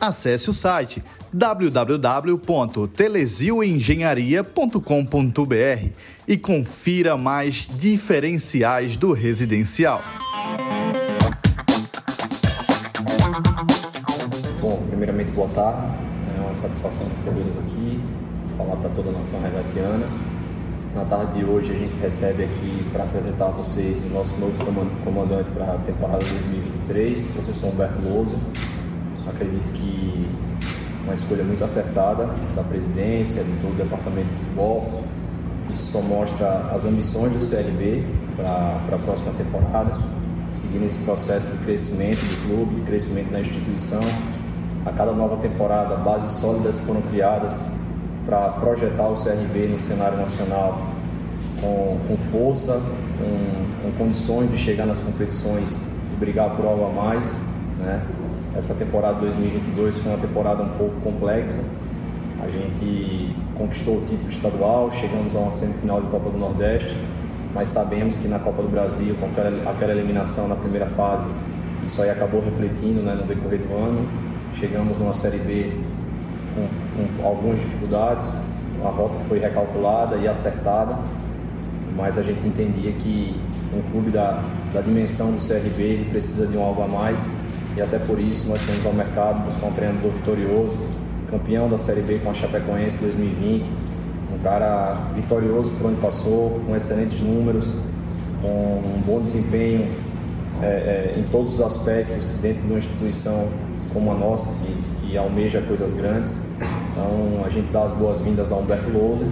Acesse o site www.telesioengenharia.com.br e confira mais diferenciais do residencial. Bom, primeiramente, boa tarde. É uma satisfação recebê-los aqui, falar para toda a nação regatiana. Na tarde de hoje, a gente recebe aqui para apresentar a vocês o nosso novo comandante para a temporada 2023, o professor Humberto Lousa. Acredito que uma escolha muito acertada da presidência, de todo o departamento de futebol. Isso só mostra as ambições do CRB para a próxima temporada, seguindo esse processo de crescimento do clube, de crescimento da instituição a cada nova temporada, bases sólidas foram criadas para projetar o CRB no cenário nacional com, com força, com, com, condições de chegar nas competições e brigar por algo a mais. Né? Essa temporada 2022 foi uma temporada um pouco complexa. A gente conquistou o título estadual, chegamos a uma semifinal de Copa do Nordeste, mas sabemos que na Copa do Brasil, com aquela, eliminação na primeira fase, isso aí acabou refletindo né, no decorrer do ano Chegamos numa Série B com, com algumas dificuldades, a rota foi recalculada e acertada, mas a gente entendia que um clube da, da dimensão do CRB ele precisa de um algo a mais e até por isso nós temos ao mercado buscar um treinador vitorioso, campeão da Série B com a Chapecoense 2020, um cara vitorioso por onde passou, com excelentes números, com um bom desempenho é, é, em todos os aspectos dentro de uma instituição como a nossa, que, que almeja coisas grandes. Então a gente dá as boas-vindas a Humberto Lousa,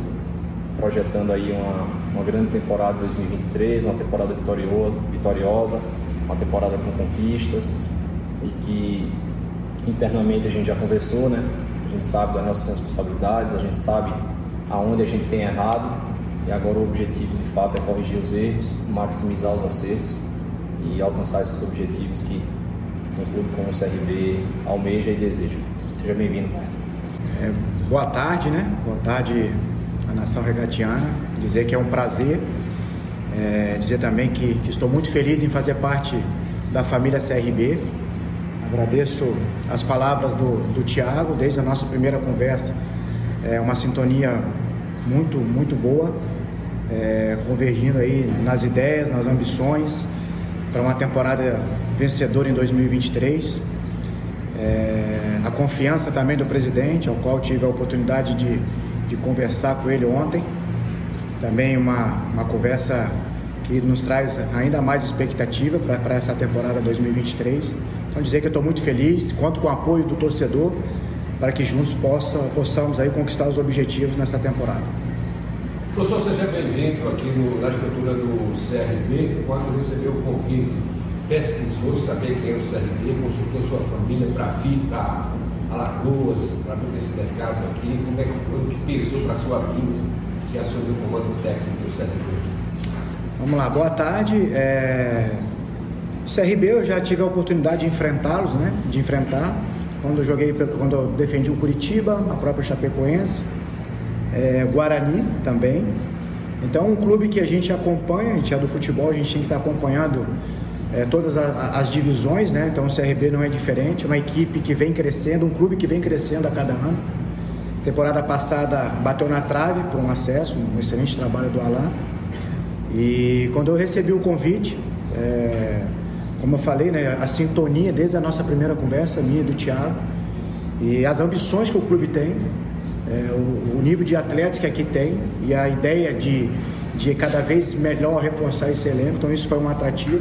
projetando aí uma, uma grande temporada 2023, uma temporada vitoriosa, vitoriosa, uma temporada com conquistas e que internamente a gente já conversou, né? A gente sabe das nossas responsabilidades, a gente sabe aonde a gente tem errado e agora o objetivo de fato é corrigir os erros, maximizar os acertos e alcançar esses objetivos que um clube como o CRB almeja e deseja. Seja bem-vindo, Marto. É, boa tarde, né? Boa tarde à nação regatiana. Dizer que é um prazer. É, dizer também que, que, estou muito feliz em fazer parte da família CRB. Agradeço as palavras do, do Tiago, desde a nossa primeira conversa. É uma sintonia muito, muito boa, é, convergindo aí nas ideias, nas ambições para uma temporada vencedora em 2023. É, a confiança também do presidente, ao qual tive a oportunidade de, de conversar com ele ontem. Também uma, uma conversa que nos traz ainda mais expectativa para essa temporada 2023. Então dizer que eu estou muito feliz, conto com o apoio do torcedor para que juntos possa, possamos aí conquistar os objetivos nessa temporada. Professor, seja bem-vindo aqui no, na estrutura do CRB. Quando recebeu o convite, pesquisou, saber quem é o CRB, consultou sua família para vir para Alagoas, para ter esse mercado aqui. Como é que foi, o que pensou para a sua vinda, que assumiu o comando técnico do CRB? Vamos lá, boa tarde. É... O CRB eu já tive a oportunidade de enfrentá-los, né? De enfrentar. Quando eu joguei, quando eu defendi o Curitiba, a própria Chapecoense é, Guarani também. Então, um clube que a gente acompanha, a gente é do futebol, a gente tem que estar acompanhando é, todas a, as divisões, né? Então, o CRB não é diferente, é uma equipe que vem crescendo, um clube que vem crescendo a cada ano. Temporada passada bateu na trave por um acesso, um excelente trabalho do Alain. E quando eu recebi o convite, é, como eu falei, né, a sintonia desde a nossa primeira conversa, minha e do Thiago, e as ambições que o clube tem, é, o, o, nível de atletas que aqui tem e a ideia de, de cada vez melhor reforçar esse elenco, então isso foi um atrativo.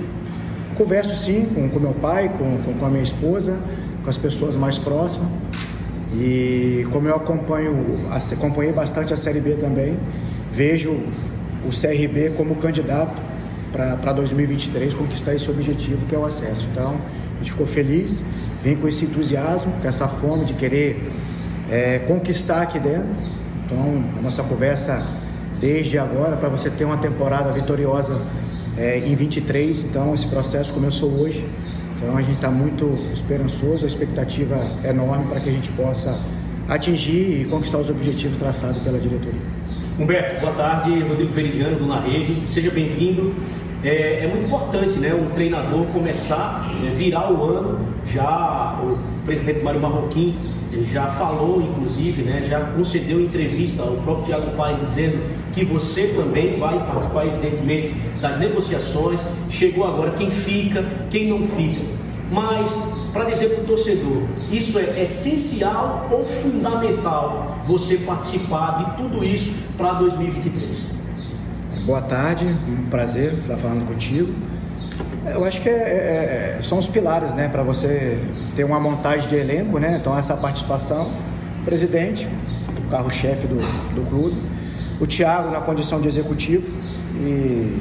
Converso sim com, meu pai, com, com, com a minha esposa, com as pessoas mais próximas. E como eu acompanho, acompanhei bastante a Série B também, vejo o CRB como candidato para 2023 conquistar esse objetivo que é o acesso. Então, a gente ficou feliz, vem com esse entusiasmo, com essa fome de querer é, conquistar aqui dentro. Então, a nossa conversa desde agora para você ter uma temporada vitoriosa é, em 23. Então esse processo começou hoje. Então a gente está muito esperançoso, a expectativa é enorme para que a gente possa atingir e conquistar os objetivos traçados pela diretoria. Humberto, boa tarde. Rodrigo Veridiano do Na Rede. Seja bem-vindo. É, é, muito importante, né, um treinador começar, é, virar o ano. Já o presidente Mário Marroquim já falou, inclusive, né, já concedeu entrevista ao próprio Tiago Paes dizendo que você também vai participar, evidentemente, das negociações. Chegou agora quem fica, quem não fica. Mas, para dizer para o torcedor, isso é essencial ou fundamental você participar de tudo isso para 2023? Boa tarde, um prazer estar falando contigo. Eu acho que é, é, é são os pilares, né, para você ter uma montagem de elenco, né? Então essa participação, presidente, carro-chefe do, do clube, o Thiago na condição de executivo e,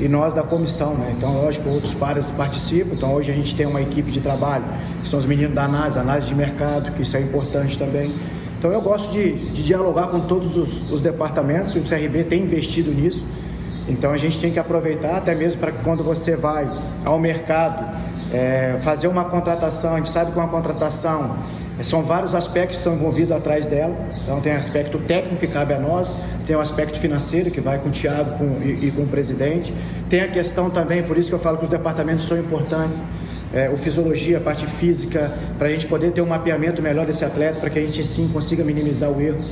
e nós da comissão, né? Então, lógico, outros pares participam. Então, hoje a gente tem uma equipe de trabalho, que são os meninos da análise, análise de mercado, que isso é importante também. Então, eu gosto de, de dialogar com todos os, os departamentos o CRB tem investido nisso. Então a gente tem que aproveitar até mesmo para que quando você vai ao mercado é, fazer uma contratação, a gente sabe que uma contratação é, são vários aspectos que estão envolvidos atrás dela. Então tem aspecto técnico que cabe a nós, tem o aspecto financeiro que vai com o Tiago com, e, e, com o presidente, tem a questão também, por isso que eu falo que os departamentos são importantes, é, o fisiologia, a parte física, para a gente poder ter um mapeamento melhor desse atleta, para que a gente sim consiga minimizar o erro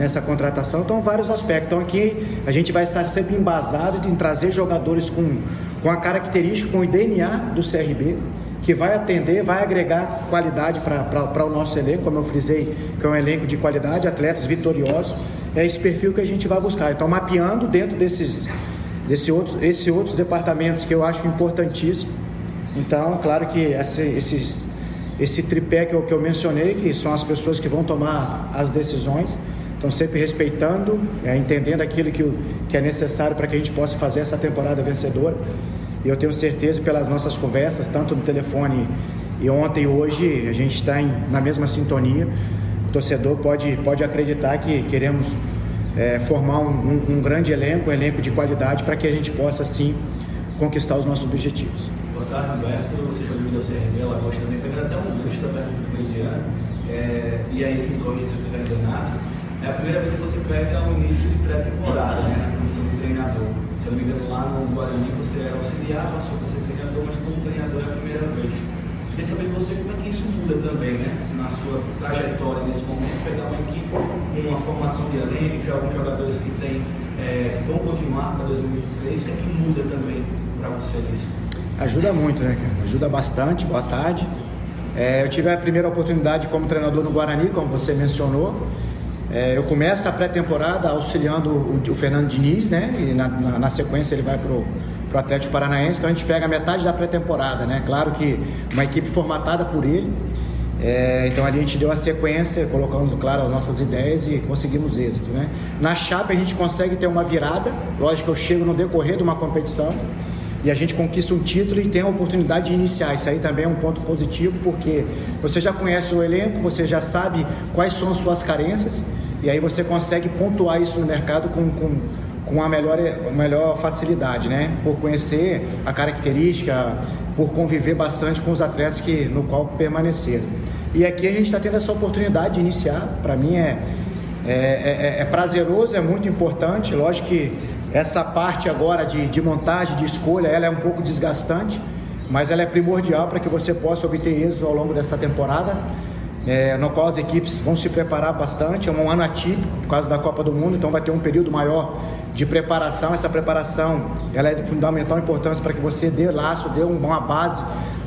nessa contratação. Então, vários aspectos. Então, aqui a gente vai estar sempre embasado em trazer jogadores com, com a característica, com o DNA do CRB, que vai atender, vai agregar qualidade para o nosso elenco, como eu frisei, que é um elenco de qualidade, atletas vitoriosos. É esse perfil que a gente vai buscar. Então, mapeando dentro desses, desse outros, esses outros departamentos que eu acho importantíssimo. Então, claro que esse, esses, esse tripé que eu, que eu mencionei, que são as pessoas que vão tomar as decisões, então, sempre respeitando, é, entendendo aquilo que, que é necessário para que a gente possa fazer essa temporada vencedora. E eu tenho certeza, pelas nossas conversas, tanto no telefone e ontem e hoje, a gente está na mesma sintonia. O torcedor pode, pode acreditar que queremos é, formar um, um, um, grande elenco, um elenco de qualidade, para que a gente possa, sim, conquistar os nossos objetivos. Boa tarde, Alberto. Seja bem-vindo ao CRB Alagoas também. Pegando até um gancho da pergunta do Indiano, é, e aí se me corrija se eu estiver enganado, é a primeira vez que você pega o início de pré-temporada, né? Na condição de treinador. Se eu não me engano, lá no Guarani você era auxiliar, passou para ser treinador, mas como treinador é a primeira vez. Queria saber de você como é que isso muda também, né? Na sua trajetória nesse momento, pegar uma equipe com uma formação de elenco, já alguns jogadores que, tem, é, vão continuar para 2023, o que é que muda também para você isso? Ajuda muito, né, cara? Ajuda bastante. Boa tarde. É, eu tive a primeira oportunidade como treinador no Guarani, como você mencionou. É, eu começo a pré-temporada auxiliando o, o, Fernando Diniz, né? E na, na, na sequência ele vai pro, pro Atlético Paranaense, então a gente pega metade da pré-temporada, né? Claro que uma equipe formatada por ele. É, então ali a gente deu a sequência, colocando, claro, as nossas ideias e conseguimos êxito, né? Na chapa a gente consegue ter uma virada, lógico que eu chego no decorrer de uma competição e a gente conquista um título e tem a oportunidade de iniciar. Isso aí também é um ponto positivo, porque você já conhece o elenco, você já sabe quais são as suas carências e aí você consegue pontuar isso no mercado com, com, com a melhor, melhor facilidade, né? Por conhecer a característica, por conviver bastante com os atletas que, no qual permaneceram. E aqui a gente está tendo essa oportunidade de iniciar. Para mim é, é, é, é, prazeroso, é muito importante. Lógico que essa parte agora de, de montagem, de escolha, ela é um pouco desgastante, mas ela é primordial para que você possa obter êxito ao longo dessa temporada é, no qual as equipes vão se preparar bastante. É um ano atípico por causa da Copa do Mundo, então vai ter um período maior de preparação. Essa preparação ela é de fundamental importância para que você dê laço, dê uma base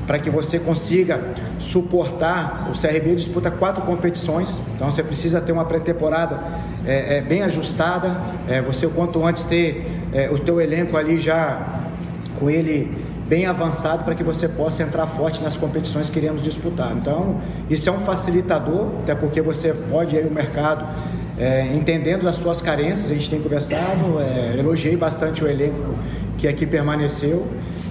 para que você consiga suportar. O CRB disputa quatro competições, então você precisa ter uma pré-temporada é, é, bem ajustada. É, você o quanto antes ter é, o teu elenco ali já com ele bem avançado para que você possa entrar forte nas competições que iremos disputar. Então, isso é um facilitador, até porque você pode ir ao mercado é, entendendo as suas carências, a gente tem conversado, é, elogiei bastante o elenco que aqui permaneceu.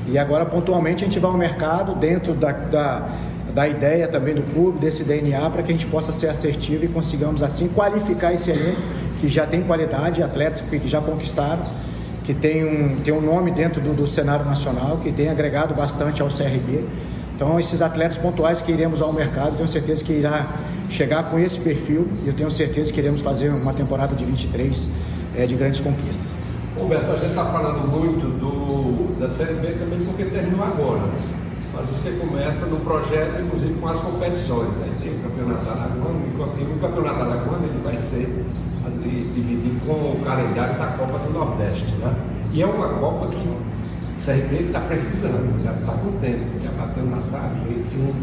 E agora pontualmente a gente vai ao mercado dentro da, da, da ideia também do clube, desse DNA, para que a gente possa ser assertivo e consigamos assim qualificar esse elenco que já tem qualidade, atletas que já conquistaram, que tem um, tem um nome dentro do, do cenário nacional, que tem agregado bastante ao CRB. Então, esses atletas pontuais que iremos ao mercado, tenho certeza que irá chegar com esse perfil e eu tenho certeza que iremos fazer uma temporada de 23 é, de grandes conquistas. Roberto, a gente está falando muito do, da Série B também porque terminou agora, mas você começa no projeto, inclusive com as competições. Aí tem o Campeonato Alagoano, e o Campeonato Alagoano ele vai ser dividido com o calendário da Copa do Nordeste. Né? E é uma Copa que o CRB está precisando, já está com tempo, já bateu na tarde, enfim.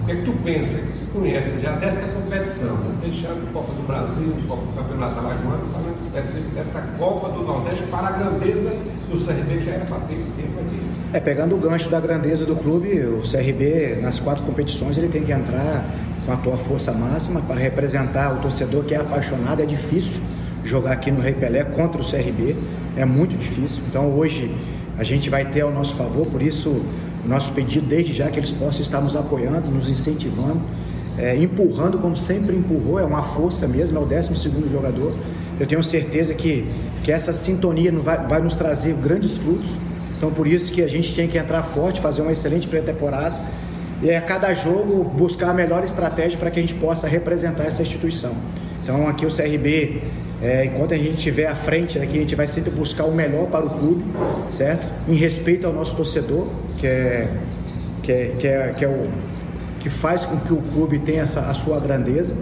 O que é que tu pensa, que tu conhece já desta competição, né? deixando a Copa do Brasil, o Campeonato Alagoano, falando específico dessa Copa do Nordeste para a grandeza do CRB, que já era para ter esse tempo aqui. É, pegando o gancho da grandeza do clube, o CRB, nas quatro competições, ele tem que entrar com a tua força máxima para representar o torcedor que é apaixonado. É difícil jogar aqui no Rei Pelé contra o CRB, é muito difícil. Então hoje a gente vai ter ao nosso favor, por isso o nosso pedido desde já que eles possam estar nos apoiando, nos incentivando, é, empurrando como sempre empurrou, é uma força mesmo, é o 12 segundo jogador. Eu tenho certeza que, que essa sintonia vai, vai nos trazer grandes frutos. Então por isso que a gente tem que entrar forte, fazer uma excelente pré-temporada e a cada jogo buscar a melhor estratégia para que a gente possa representar essa instituição. Então aqui o CRB, é, enquanto a gente estiver à frente aqui, a gente vai sempre buscar o melhor para o clube, certo? Em respeito ao nosso torcedor, que é, que é, que é, que é o que faz com que o clube tenha essa, a sua grandeza.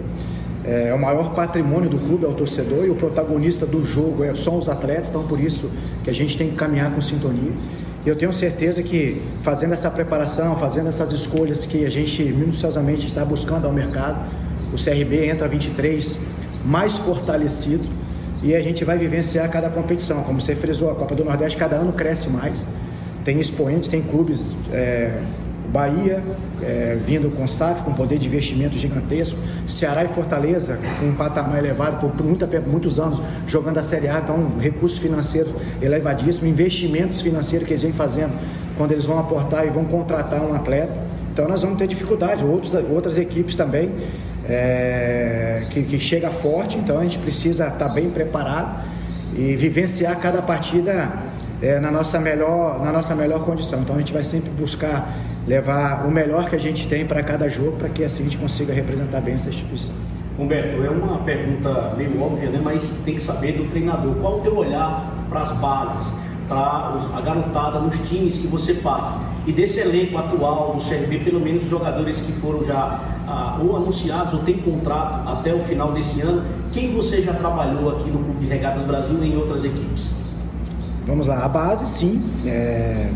É, o maior patrimônio do clube é o torcedor e o protagonista do jogo é, são os atletas, então por isso que a gente tem que caminhar com sintonia. Eu tenho certeza que fazendo essa preparação, fazendo essas escolhas que a gente minuciosamente está buscando ao mercado, o CRB entra 23 mais fortalecido e a gente vai vivenciar cada competição. Como você frisou, a Copa do Nordeste cada ano cresce mais. Tem expoentes, tem clubes é, Bahia, é, vindo com SAF, com poder de investimento gigantesco, Ceará e Fortaleza, com um patamar elevado por muita, muitos anos, jogando a Série A, então um recurso financeiro elevadíssimo, investimentos financeiros que eles vêm fazendo quando eles vão aportar e vão contratar um atleta. Então nós vamos ter dificuldade, outros, outras equipes também, é, que, que chega forte, então a gente precisa estar bem preparado e vivenciar cada partida é, na, nossa melhor, na nossa melhor condição. Então a gente vai sempre buscar levar o melhor que a gente tem para cada jogo, para que assim a gente consiga representar bem essa instituição. Humberto, é uma pergunta meio óbvia, né? mas tem que saber do treinador. Qual o teu olhar para as bases, para a garotada nos times que você passa? E desse elenco atual do CRB, pelo menos os jogadores que foram já ah, ou anunciados ou têm contrato até o final desse ano, quem você já trabalhou aqui no Clube de Regatas Brasil e em outras equipes? Vamos lá, a base sim. É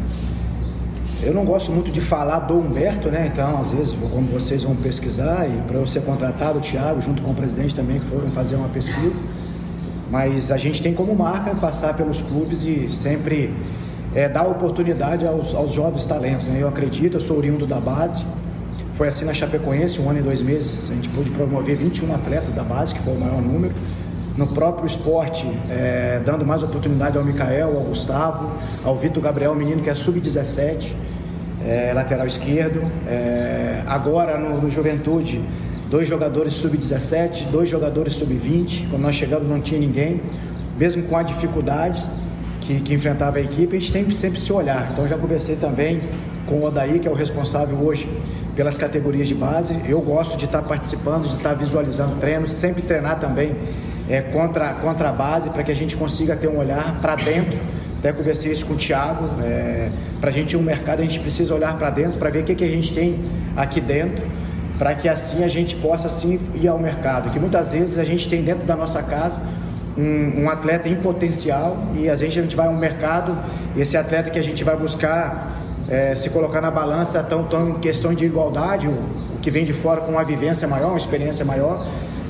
eu não gosto muito de falar do Humberto, né? Então, às vezes, como vocês vão pesquisar, e para eu ser contratado, o Thiago, junto com o presidente também, foram fazer uma pesquisa. Mas a gente tem como marca passar pelos clubes e sempre é, dar oportunidade aos, aos jovens talentos. Né? Eu acredito, eu sou oriundo da base. Foi assim na Chapecoense, um ano e dois meses, a gente pôde promover 21 atletas da base, que foi o maior número no próprio esporte, é, dando mais oportunidade ao Mikael, ao Gustavo, ao Vitor Gabriel, menino que é sub-17, é, lateral esquerdo. É, agora no, no, Juventude, dois jogadores sub-17, dois jogadores sub-20. Quando nós chegamos não tinha ninguém, mesmo com a dificuldade que, que enfrentava a equipe, a gente tem sempre se olhar. Então já conversei também com o Odaí, que é o responsável hoje pelas categorias de base. Eu gosto de estar participando, de estar visualizando treinos, sempre treinar também é, contra, contra a base para que a gente consiga ter um olhar para dentro. Até conversei isso com o Thiago. É, para a gente um mercado, a gente precisa olhar para dentro para ver o que, que a gente tem aqui dentro, para que assim a gente possa assim ir ao mercado. Que muitas vezes a gente tem dentro da nossa casa um, um, atleta em potencial e às vezes a gente vai ao mercado e esse atleta que a gente vai buscar é, se colocar na balança tão, tão em questão de igualdade, o, o que vem de fora com uma vivência maior, uma experiência maior,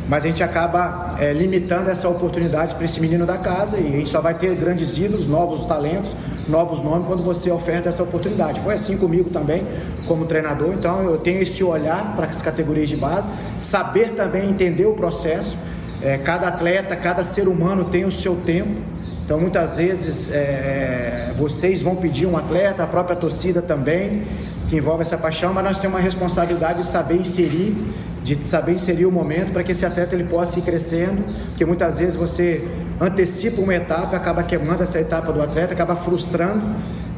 mas a gente acaba é, limitando essa oportunidade para esse menino da casa e a gente só vai ter grandes ídolos, novos talentos, novos nomes quando você oferta essa oportunidade. Foi assim comigo também, como treinador, então eu tenho esse olhar para as categorias de base, saber também entender o processo. É, cada atleta, cada ser humano tem o seu tempo. Então, muitas vezes, é, vocês vão pedir um atleta, a própria torcida também, que envolve essa paixão, mas nós temos uma responsabilidade de saber inserir de saber inserir o momento para que esse atleta ele possa ir crescendo, porque muitas vezes você antecipa uma etapa, acaba queimando essa etapa do atleta, acaba frustrando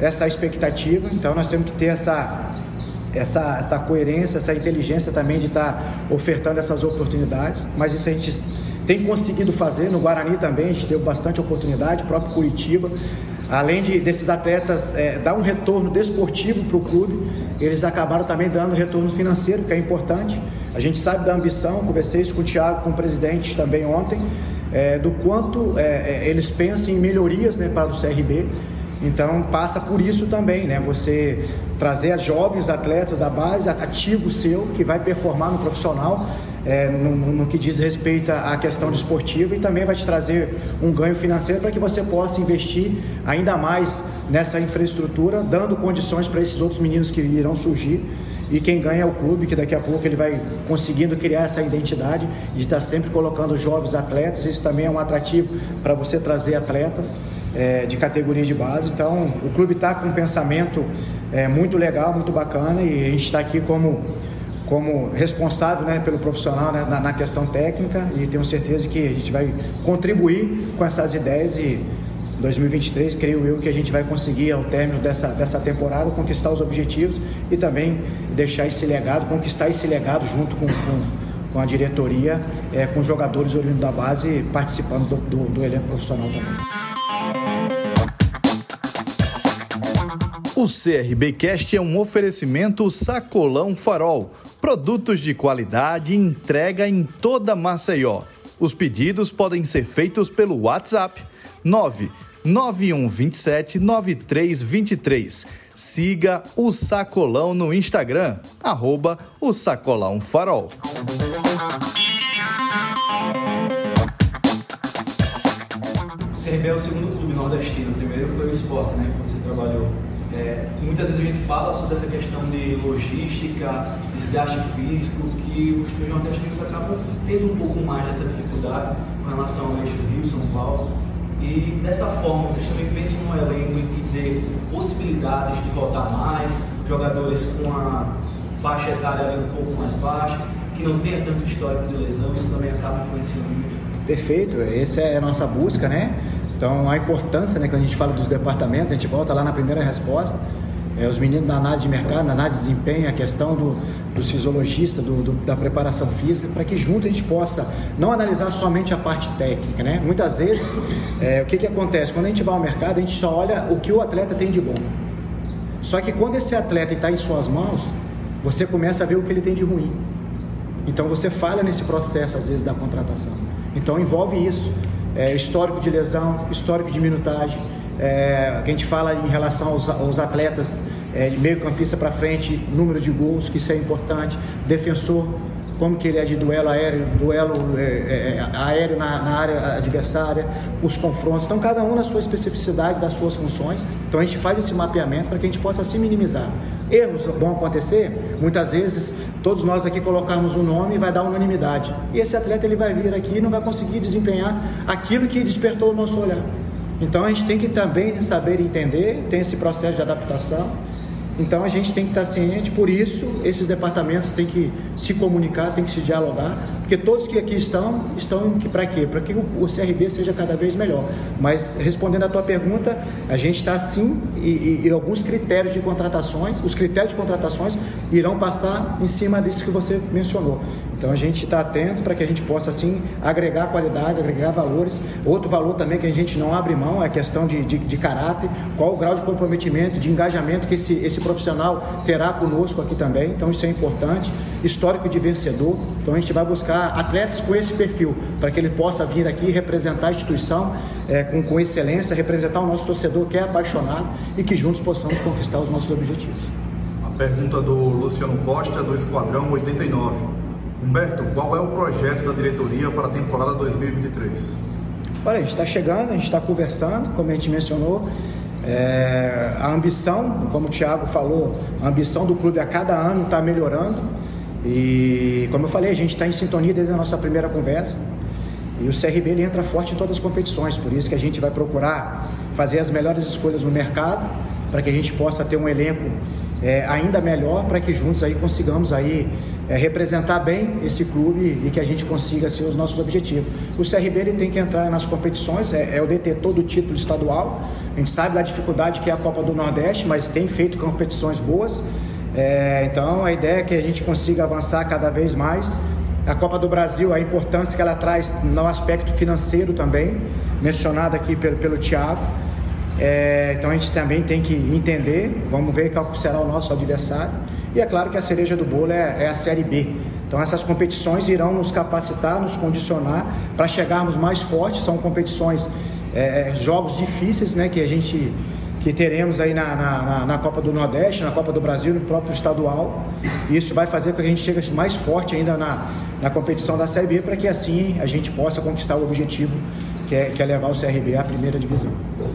essa expectativa. Então nós temos que ter essa essa, essa coerência, essa inteligência também de estar ofertando essas oportunidades, mas isso a gente tem conseguido fazer, no Guarani também a gente teve bastante oportunidade, o próprio Curitiba, além de desses atletas é, dar um retorno desportivo para o clube, eles acabaram também dando retorno financeiro, que é importante. A gente sabe da ambição, conversei isso com o Thiago, com o presidente também ontem, é, do quanto é, é eles pensam em melhorias né, para o CRB. Então passa por isso também, né? Você trazer jovens atletas da base, ativo seu, que vai performar no profissional, é, no, no, que diz respeito à questão desportiva e também vai te trazer um ganho financeiro para que você possa investir ainda mais nessa infraestrutura, dando condições para esses outros meninos que irão surgir. E quem ganha é o clube, que daqui a pouco ele vai conseguindo criar essa identidade de estar sempre colocando jovens atletas. Isso também é um atrativo para você trazer atletas é, de categoria de base. Então, o clube está com um pensamento é, muito legal, muito bacana e a gente está aqui como, como responsável né, pelo profissional né, na, na, questão técnica e tenho certeza que a gente vai contribuir com essas ideias e 2023 creio eu que a gente vai conseguir ao término dessa, dessa temporada conquistar os objetivos e também deixar esse legado, conquistar esse legado junto com, com, com a diretoria, é, com jogadores oriundos da base participando do, do, do elenco profissional também. O CRBcast é um oferecimento Sacolão Farol. Produtos de qualidade entrega em toda Maceió. Os pedidos podem ser feitos pelo WhatsApp 99127 9323. Siga o Sacolão no Instagram, arroba o Sacolão Farol. CRB é o segundo clube nordestino. O primeiro foi o esporte, né? Que você trabalhou é, muitas vezes a gente fala sobre essa questão de logística, desgaste físico, que os clubes nordestinos acabam tendo um pouco mais dessa dificuldade com relação ao eixo Rio, São Paulo. E dessa forma, vocês também pensam no elenco que dê possibilidades de voltar mais, jogadores com a faixa etária um pouco mais baixa, que não tenha tanto histórico de lesão, isso também acaba influenciando muito. Perfeito, essa é a nossa busca, né? Então, a importância, né, quando a gente fala dos departamentos, a gente volta lá na primeira resposta, é, os meninos da análise de mercado, na análise de desempenho, a questão do, dos fisiologistas, do, do, da preparação física, para que junto a gente possa não analisar somente a parte técnica, né? Muitas vezes, é, o que, que acontece? Quando a gente vai ao mercado, a gente só olha o que o atleta tem de bom. Só que quando esse atleta está em suas mãos, você começa a ver o que ele tem de ruim. Então você falha nesse processo, às vezes, da contratação. Então envolve isso é, histórico de lesão, histórico de minutagem, é, a gente fala em relação aos, aos atletas é, de meio campista para frente, número de gols, que isso é importante, defensor, como que ele é de duelo aéreo, duelo é, é, é aéreo na, na, área adversária, os confrontos. Então, cada um na sua especificidade, das suas funções. Então, a gente faz esse mapeamento para que a gente possa se minimizar. Erros vão acontecer, muitas vezes todos nós aqui colocarmos um nome e vai dar unanimidade. E esse atleta ele vai vir aqui e não vai conseguir desempenhar aquilo que despertou o nosso olhar. Então a gente tem que também saber entender, tem esse processo de adaptação então a gente tem que estar ciente, por isso esses departamentos têm que se comunicar, têm que se dialogar, porque todos que aqui estão, estão para quê? Para que o CRB seja cada vez melhor. Mas respondendo à tua pergunta, a gente está sim e, e, e, alguns critérios de contratações, os critérios de contratações irão passar em cima disso que você mencionou. Então a gente está atento para que a gente possa assim agregar qualidade, agregar valores. Outro valor também que a gente não abre mão é a questão de, de, de caráter, qual o grau de comprometimento, de engajamento que esse, esse profissional terá conosco aqui também. Então isso é importante. Histórico de vencedor. Então a gente vai buscar atletas com esse perfil para que ele possa vir aqui representar a instituição é, com, com excelência, representar o nosso torcedor que é apaixonado e que juntos possamos conquistar os nossos objetivos. A pergunta do Luciano Costa do Esquadrão 89. Humberto, qual é o projeto da diretoria para a temporada 2023? Olha, a gente está chegando, a gente está conversando, como a gente mencionou. É, a ambição, como o Thiago falou, a ambição do clube a cada ano está melhorando. E, como eu falei, a gente está em sintonia desde a nossa primeira conversa. E o CRB ele entra forte em todas as competições, por isso que a gente vai procurar fazer as melhores escolhas no mercado, para que a gente possa ter um elenco é, ainda melhor para que juntos aí consigamos aí é, representar bem esse clube e que a gente consiga ser os nossos objetivos. O CRB ele tem que entrar nas competições, é, é o detentor do título estadual. A gente sabe da dificuldade que é a Copa do Nordeste, mas tem feito competições boas. É, então a ideia é que a gente consiga avançar cada vez mais. A Copa do Brasil, a importância que ela traz no aspecto financeiro também, mencionado aqui pelo, pelo Thiago. É, então a gente também tem que entender, vamos ver qual será o nosso adversário. E é claro que a cereja do bolo é, é a Série B. Então essas competições irão nos capacitar, nos condicionar para chegarmos mais fortes. São competições, é, jogos difíceis, né, que a gente que teremos aí na, na, na, Copa do Nordeste, na Copa do Brasil, no próprio estadual. Isso vai fazer com que a gente chegue mais forte ainda na, na competição da Série B, para que assim a gente possa conquistar o objetivo que é, que é levar o CRB à primeira divisão.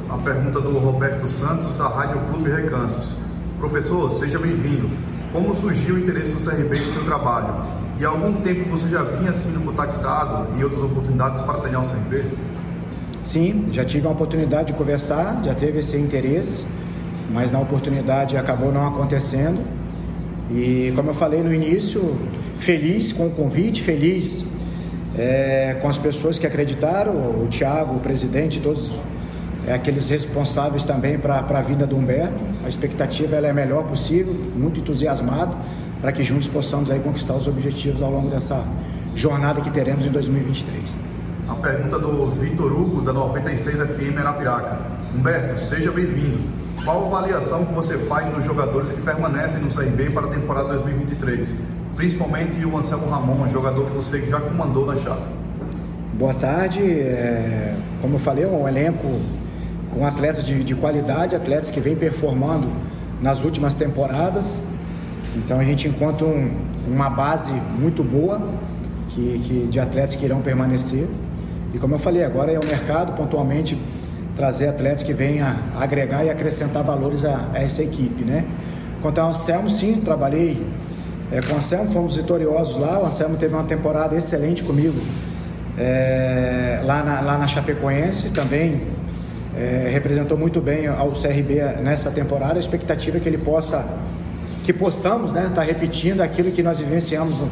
A pergunta do Roberto Santos, da Rádio Clube Recantos. Professor, seja bem-vindo. Como surgiu o interesse do CRB em seu trabalho? E há algum tempo você já vinha sendo contactado em outras oportunidades para treinar o CRB? Sim, já tive a oportunidade de conversar, já teve esse interesse, mas na oportunidade acabou não acontecendo. E como eu falei no início, feliz com o convite, feliz é, com as pessoas que acreditaram, o Tiago, o presidente, todos é, aqueles responsáveis também para a vinda do Humberto. A expectativa ela é a melhor possível, muito entusiasmado para que juntos possamos aí conquistar os objetivos ao longo dessa jornada que teremos em 2023. A pergunta do Vitor Hugo, da 96 FM Arapiraca. Humberto, seja bem-vindo. Qual a avaliação que você faz dos jogadores que permanecem no CRB para a temporada 2023? Principalmente o Anselmo Ramon, jogador que você já comandou na chave. Boa tarde. É, como eu falei, é um elenco com atletas de, de qualidade, atletas que vêm performando nas últimas temporadas. Então a gente encontra um, uma base muito boa que, que, de atletas que irão permanecer. E como eu falei, agora é o mercado pontualmente trazer atletas que venham agregar e acrescentar valores a, a essa equipe, né? Quanto ao Anselmo, sim, trabalhei é, com o Anselmo, fomos vitoriosos lá. O Anselmo teve uma temporada excelente comigo é, lá, na, lá na Chapecoense, também é, representou muito bem ao CRB nessa temporada. A expectativa é que ele possa, que possamos, né, estar tá repetindo aquilo que nós vivenciamos no,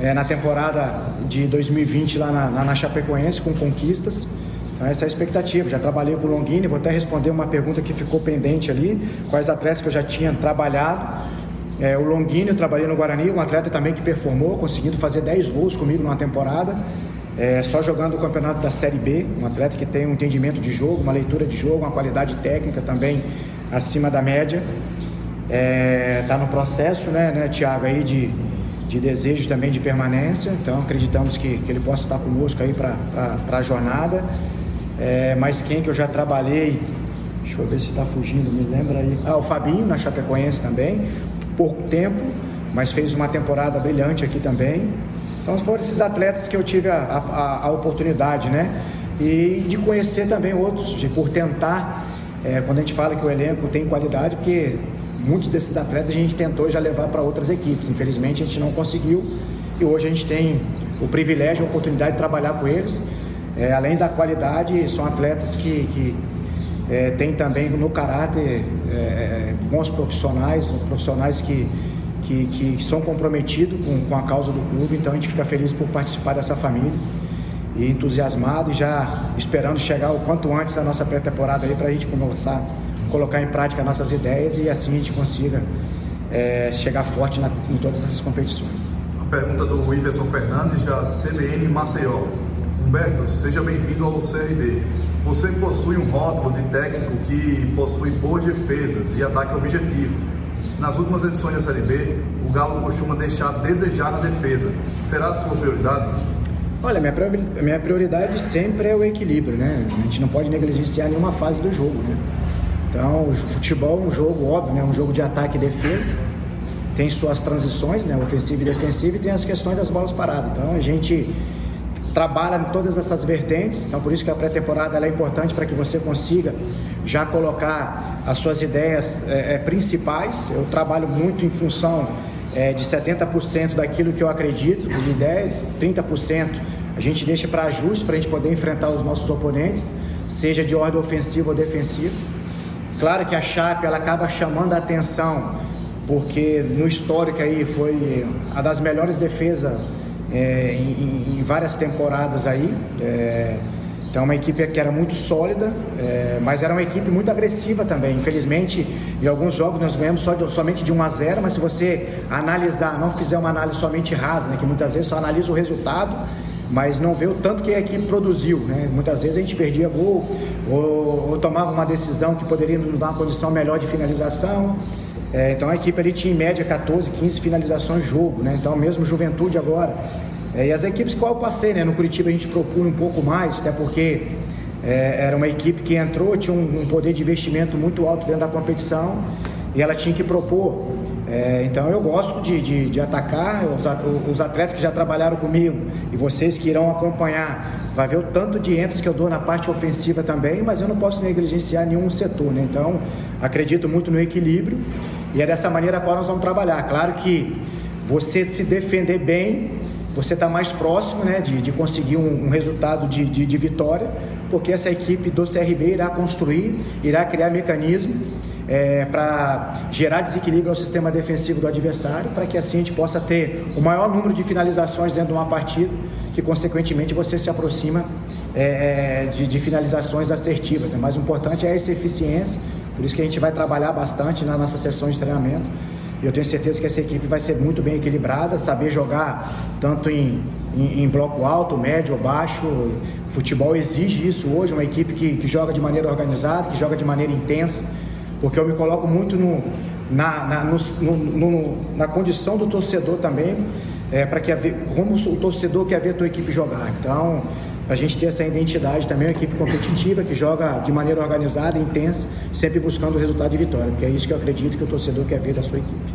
é, na temporada de 2020 lá na, na, Chapecoense, com conquistas. Então, essa é a expectativa. Já trabalhei com o Longini, vou até responder uma pergunta que ficou pendente ali: quais atletas que eu já tinha trabalhado. É, o Longini, eu trabalhei no Guarani, um atleta também que performou, conseguindo fazer 10 gols comigo numa temporada, é, só jogando o campeonato da Série B. Um atleta que tem um entendimento de jogo, uma leitura de jogo, uma qualidade técnica também acima da média. Está é, tá no processo, né, né Tiago, aí de de desejo também de permanência, então acreditamos que, que ele possa estar conosco aí para a jornada. É, mas quem que eu já trabalhei, deixa eu ver se está fugindo, me lembra aí. Ah, o Fabinho na Chapecoense também, pouco tempo, mas fez uma temporada brilhante aqui também. Então foram esses atletas que eu tive a, a, a oportunidade, né? E de conhecer também outros, de, por tentar, é, quando a gente fala que o elenco tem qualidade, porque muitos desses atletas a gente tentou já levar para outras equipes. Infelizmente a gente não conseguiu e hoje a gente tem o privilégio, a oportunidade de trabalhar com eles. É, além da qualidade, são atletas que, que é, têm também no caráter é, é bons profissionais, profissionais que, que, que são comprometidos com, com a causa do clube. Então a gente fica feliz por participar dessa família e entusiasmado e já esperando chegar o quanto antes a nossa pré-temporada aí para a gente começar colocar em prática nossas ideias e assim a gente consiga é, chegar forte na, em todas essas competições. A pergunta do Iverson Fernandes, da CBN Maceió. Humberto, seja bem-vindo ao CRB. Você possui um rótulo de técnico que possui boas defesas e ataque objetivo. Nas últimas edições da Série B, o Galo costuma deixar a desejar na defesa. Será a sua prioridade? Olha, minha minha prioridade sempre é o equilíbrio, né? A gente não pode negligenciar nenhuma fase do jogo, né? Então, o futebol é um jogo óbvio, né? um jogo de ataque e defesa. Tem suas transições, né? ofensiva e defensiva, e tem as questões das bolas paradas. Então, a gente trabalha em todas essas vertentes. Então, por isso que a pré-temporada é importante para que você consiga já colocar as suas ideias é, principais. Eu trabalho muito em função é, de 70% daquilo que eu acredito, de ideias, 30% a gente deixa para ajuste para a gente poder enfrentar os nossos oponentes, seja de ordem ofensiva ou defensiva. Claro que a Chape ela acaba chamando a atenção porque no histórico aí foi a das melhores defesas é, em, em, várias temporadas aí. É, então, uma equipe que era muito sólida, é, mas era uma equipe muito agressiva também. Infelizmente, em alguns jogos nós ganhamos só de, somente de 1 a 0, mas se você analisar, não fizer uma análise somente rasa, né, que muitas vezes só analisa o resultado, mas não vê o tanto que a equipe produziu. Né? Muitas vezes a gente perdia gol ou, ou tomava uma decisão que poderia nos dar uma condição melhor de finalização. É, então a equipe ali tinha em média 14, 15 finalizações jogo, né? Então mesmo Juventude agora é, e as equipes qual eu passei, né? No Curitiba a gente procura um pouco mais, até porque é, era uma equipe que entrou, tinha um, um, poder de investimento muito alto dentro da competição e ela tinha que propor. É, então eu gosto de, de, de atacar, os, os, atletas que já trabalharam comigo e vocês que irão acompanhar, vai ver o tanto de ênfase que eu dou na parte ofensiva também, mas eu não posso negligenciar nenhum setor, né? Então acredito muito no equilíbrio e é dessa maneira que nós vamos trabalhar. Claro que você se defender bem você está mais próximo né, de, de conseguir um, um resultado de, de, de, vitória, porque essa equipe do CRB irá construir, irá criar mecanismo é, para gerar desequilíbrio ao sistema defensivo do adversário, para que assim a gente possa ter o maior número de finalizações dentro de uma partida, que consequentemente você se aproxima é, é de, de, finalizações assertivas. Né? Mas o importante é essa eficiência, por isso que a gente vai trabalhar bastante na nossa sessão de treinamento eu tenho certeza que essa equipe vai ser muito bem equilibrada, saber jogar tanto em, em, em bloco alto, médio ou baixo. O futebol exige isso hoje, uma equipe que, que joga de maneira organizada, que joga de maneira intensa, porque eu me coloco muito no, na, na, no, no, na condição do torcedor também, é, para que como o torcedor quer ver a tua equipe jogar. Então, a gente ter essa identidade também, uma equipe competitiva que joga de maneira organizada, intensa, sempre buscando o resultado de vitória, porque é isso que eu acredito que o torcedor quer ver da sua equipe.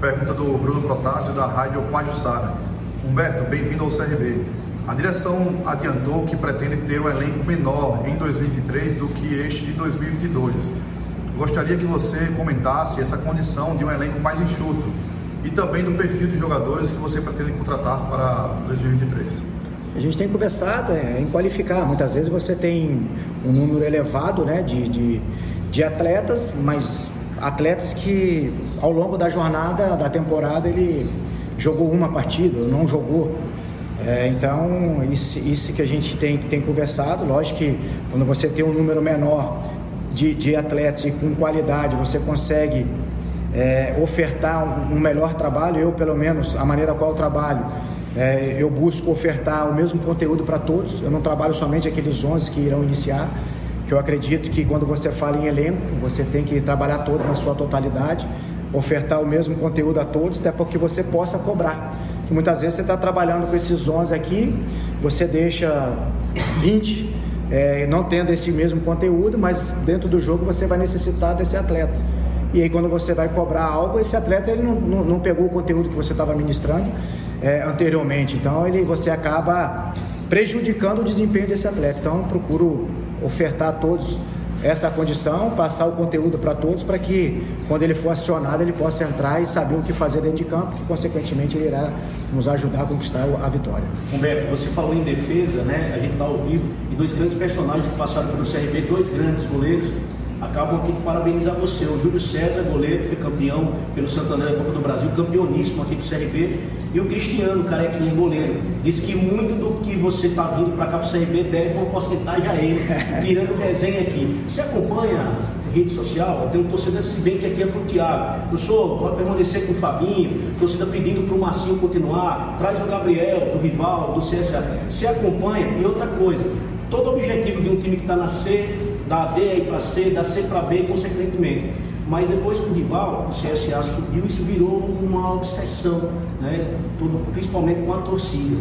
Pergunta do Bruno Protásio, da Rádio Pajussara. Humberto, bem-vindo ao CRB. A direção adiantou que pretende ter um elenco menor em 2023 do que este de 2022. Gostaria que você comentasse essa condição de um elenco mais enxuto e também do perfil de jogadores que você pretende contratar para 2023. A gente tem conversado é, em qualificar. Muitas vezes você tem um número elevado né, de, de, de atletas, mas atletas que ao longo da jornada da temporada ele jogou uma partida, não jogou. É, então, isso, isso que a gente tem, tem conversado. Lógico que quando você tem um número menor de, de atletas e com qualidade, você consegue é, ofertar um, um melhor trabalho. Eu, pelo menos, a maneira qual eu trabalho é, eu busco ofertar o mesmo conteúdo para todos. Eu não trabalho somente aqueles 11 que irão iniciar, que eu acredito que quando você fala em elenco, você tem que trabalhar todo na sua totalidade, ofertar o mesmo conteúdo a todos, até porque você possa cobrar. Que muitas vezes você está trabalhando com esses 11 aqui, você deixa 20 é, não tendo esse mesmo conteúdo, mas dentro do jogo você vai necessitar desse atleta. E aí quando você vai cobrar algo, esse atleta ele não, não, não pegou o conteúdo que você estava ministrando, é, anteriormente. Então ele, você acaba prejudicando o desempenho desse atleta. Então procuro ofertar a todos essa condição, passar o conteúdo para todos, para que quando ele for acionado ele possa entrar e saber o que fazer dentro de campo, que consequentemente ele irá nos ajudar a conquistar a vitória. Humberto, você falou em defesa, né? A gente está ao vivo e dois grandes personagens que passaram pelo CRB, dois grandes goleiros acabam aqui de parabenizar você. O Júlio César, goleiro, foi campeão pelo Santander da Copa do Brasil, campeoníssimo aqui do CRB. E o Cristiano, carequinho, goleiro, disse que muito do que você está vindo para cá para o CRB deve uma porcentagem a ele, tirando resenha aqui. Você acompanha rede social, eu tenho torcida, se bem que aqui é para o Thiago. Eu sou, pode permanecer com o Fabinho, torcida pedindo para o Marcinho continuar, traz o Gabriel, do rival, do CSA. Você acompanha, e outra coisa, todo objetivo de um time que está na C da D aí para C, da C para B, consequentemente. Mas depois que o rival, o CSA subiu, isso virou uma obsessão, né? principalmente com a torcida.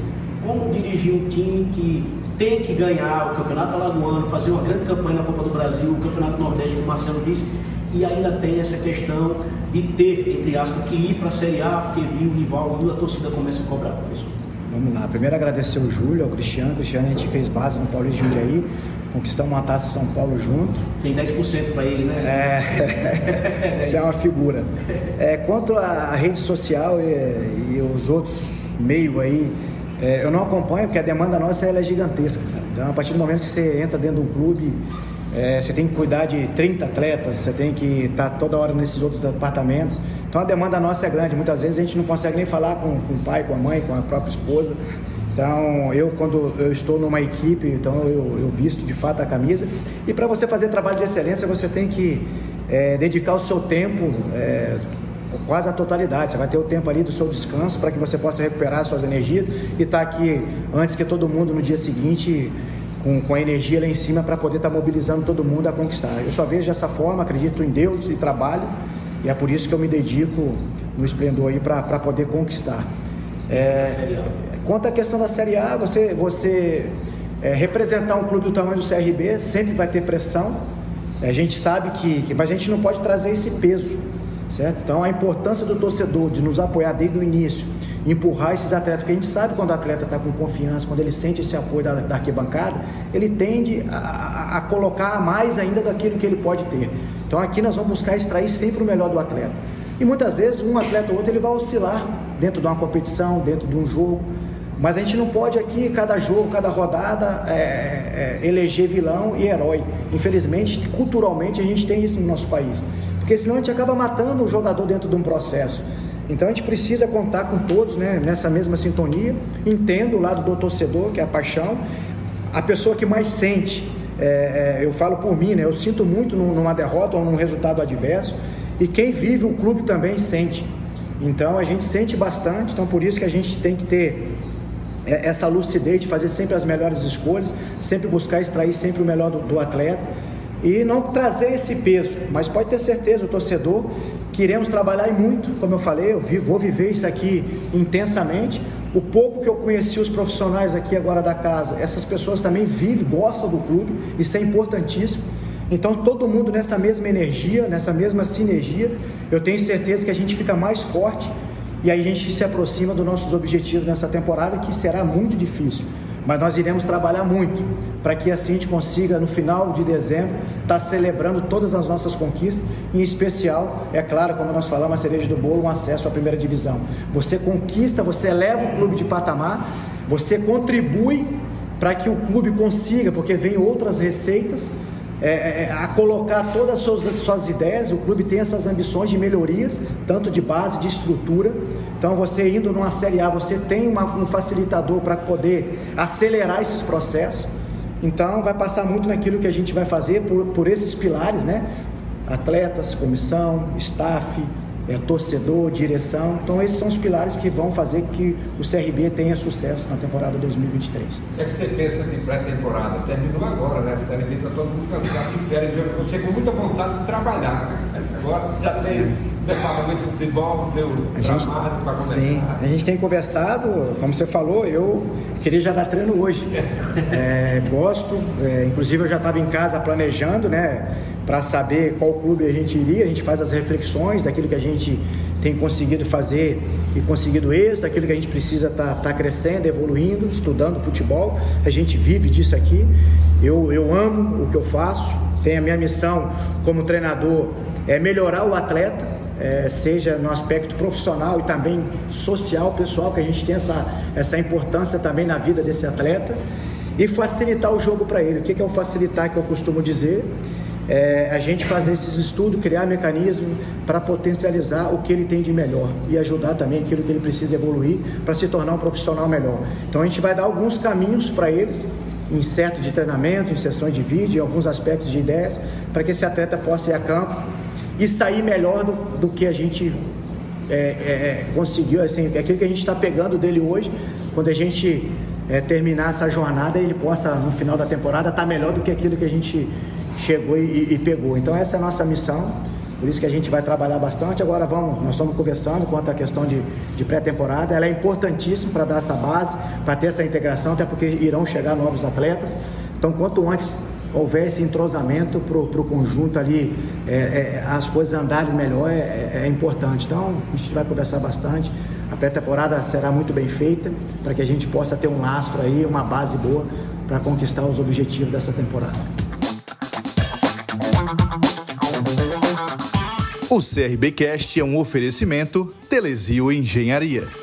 Como dirigir um time que tem que ganhar o Campeonato Alagoano, fazer uma grande campanha na Copa do Brasil, o Campeonato Nordeste, como o Marcelo disse, e ainda tem essa questão de ter, entre aspas, que ir para a Série A, porque viu o rival, a torcida começa a cobrar, professor. Vamos lá. Primeiro agradecer o Júlio, ao Cristiano. O Cristiano a gente fez base no Paulista Jundiaí conquistamos uma taça São Paulo junto. Tem 10% para ele, né? É, isso é uma figura. É, quanto à rede social e, e os outros meios aí, é, eu não acompanho porque a demanda nossa é gigantesca. Então, a partir do momento que você entra dentro de um clube, é, você tem que cuidar de 30 atletas, você tem que estar tá toda hora nesses outros departamentos. Então a demanda nossa é grande. Muitas vezes a gente não consegue nem falar com, com o pai, com a mãe, com a própria esposa. Então, eu quando eu estou numa equipe, então eu, eu visto de fato a camisa. E para você fazer trabalho de excelência, você tem que é, dedicar o seu tempo é, quase a totalidade. Você vai ter o tempo ali do seu descanso para que você possa recuperar suas energias e estar tá aqui antes que todo mundo no dia seguinte com, com a energia lá em cima para poder estar tá mobilizando todo mundo a conquistar. Eu só vejo dessa forma, acredito em Deus e trabalho e é por isso que eu me dedico no esplendor aí para poder conquistar. É, quanto à questão da Série A, você, você é, representar um clube do tamanho do CRB sempre vai ter pressão. A gente sabe que, que, mas a gente não pode trazer esse peso, certo? Então a importância do torcedor de nos apoiar desde o início empurrar esses atletas, porque a gente sabe quando o atleta está com confiança, quando ele sente esse apoio da, da arquibancada, ele tende a, a, colocar mais ainda daquilo que ele pode ter. Então aqui nós vamos buscar extrair sempre o melhor do atleta. E muitas vezes um atleta ou outro ele vai oscilar dentro de uma competição, dentro de um jogo. Mas a gente não pode aqui, cada jogo, cada rodada, é, é, eleger vilão e herói. Infelizmente, culturalmente, a gente tem isso no nosso país. Porque senão a gente acaba matando o jogador dentro de um processo. Então a gente precisa contar com todos né, nessa mesma sintonia. Entendo o lado do torcedor, que é a paixão. A pessoa que mais sente, é, é, eu falo por mim, né, eu sinto muito numa derrota ou num resultado adverso. E quem vive o clube também sente. Então a gente sente bastante, então por isso que a gente tem que ter é, essa lucidez de fazer sempre as melhores escolhas, sempre buscar extrair sempre o melhor do, do atleta e não trazer esse peso. Mas pode ter certeza, o torcedor Queremos trabalhar e muito, como eu falei, eu vou viver isso aqui intensamente. O pouco que eu conheci os profissionais aqui agora da casa, essas pessoas também vivem, gostam do clube, isso é importantíssimo. Então, todo mundo nessa mesma energia, nessa mesma sinergia, eu tenho certeza que a gente fica mais forte e aí a gente se aproxima dos nossos objetivos nessa temporada, que será muito difícil mas nós iremos trabalhar muito para que assim a gente consiga, no final de dezembro, estar tá celebrando todas as nossas conquistas, em especial, é claro, como nós falamos, a cereja do bolo, um acesso à primeira divisão. Você conquista, você eleva o clube de patamar, você contribui para que o clube consiga, porque vem outras receitas, é, é, é a colocar todas as suas, suas ideias, o clube tem essas ambições de melhorias, tanto de base, de estrutura, então, você indo numa Série A, você tem uma, um facilitador para poder acelerar esses processos. Então, vai passar muito naquilo que a gente vai fazer por, por esses pilares, né? Atletas, comissão, staff, é, torcedor, direção. Então, esses são os pilares que vão fazer que o CRB tenha sucesso na temporada 2023. O que é você pensa de pré-temporada? Terminou agora, né? A Série B está todo mundo cansado de férias. Você com muita vontade de trabalhar. Mas agora já tem departamento de futebol, tem o trabalho para começar. Sim, a gente tem conversado, como você falou, eu queria já dar treino hoje. É, gosto, é, inclusive eu já estava em casa planejando, né? para saber qual clube a gente iria, a gente faz as reflexões daquilo que a gente tem conseguido fazer e conseguido êxito, daquilo que a gente precisa estar tá, tá crescendo, evoluindo, estudando futebol. A gente vive disso aqui. Eu, eu amo o que eu faço, tenho a minha missão como treinador é melhorar o atleta, é, seja no aspecto profissional e também social, pessoal, que a gente tem essa, essa importância também na vida desse atleta e facilitar o jogo para ele. O que é o facilitar que eu costumo dizer? é, a gente fazer esses estudos, criar mecanismos para potencializar o que ele tem de melhor e ajudar também aquilo que ele precisa evoluir para se tornar um profissional melhor. Então a gente vai dar alguns caminhos para eles, em certo de treinamento, em sessões de vídeo, em alguns aspectos de ideias, para que esse atleta possa ir a campo e sair melhor do, do que a gente é, é, é conseguiu, assim, aquilo que a gente está pegando dele hoje, quando a gente é, terminar essa jornada, ele possa, no final da temporada, estar tá melhor do que aquilo que a gente chegou e, e, pegou. Então essa é a nossa missão, por isso que a gente vai trabalhar bastante. Agora vamos, nós estamos conversando quanto à questão de, de pré-temporada, ela é importantíssima para dar essa base, para ter essa integração, até porque irão chegar novos atletas. Então quanto antes houver esse entrosamento para o conjunto ali, é, é, as coisas andarem melhor é, é, é importante. Então a gente vai conversar bastante. A pré-temporada será muito bem feita para que a gente possa ter um lastro aí, uma base boa para conquistar os objetivos dessa temporada. O CRBcast é um oferecimento Telesio Engenharia.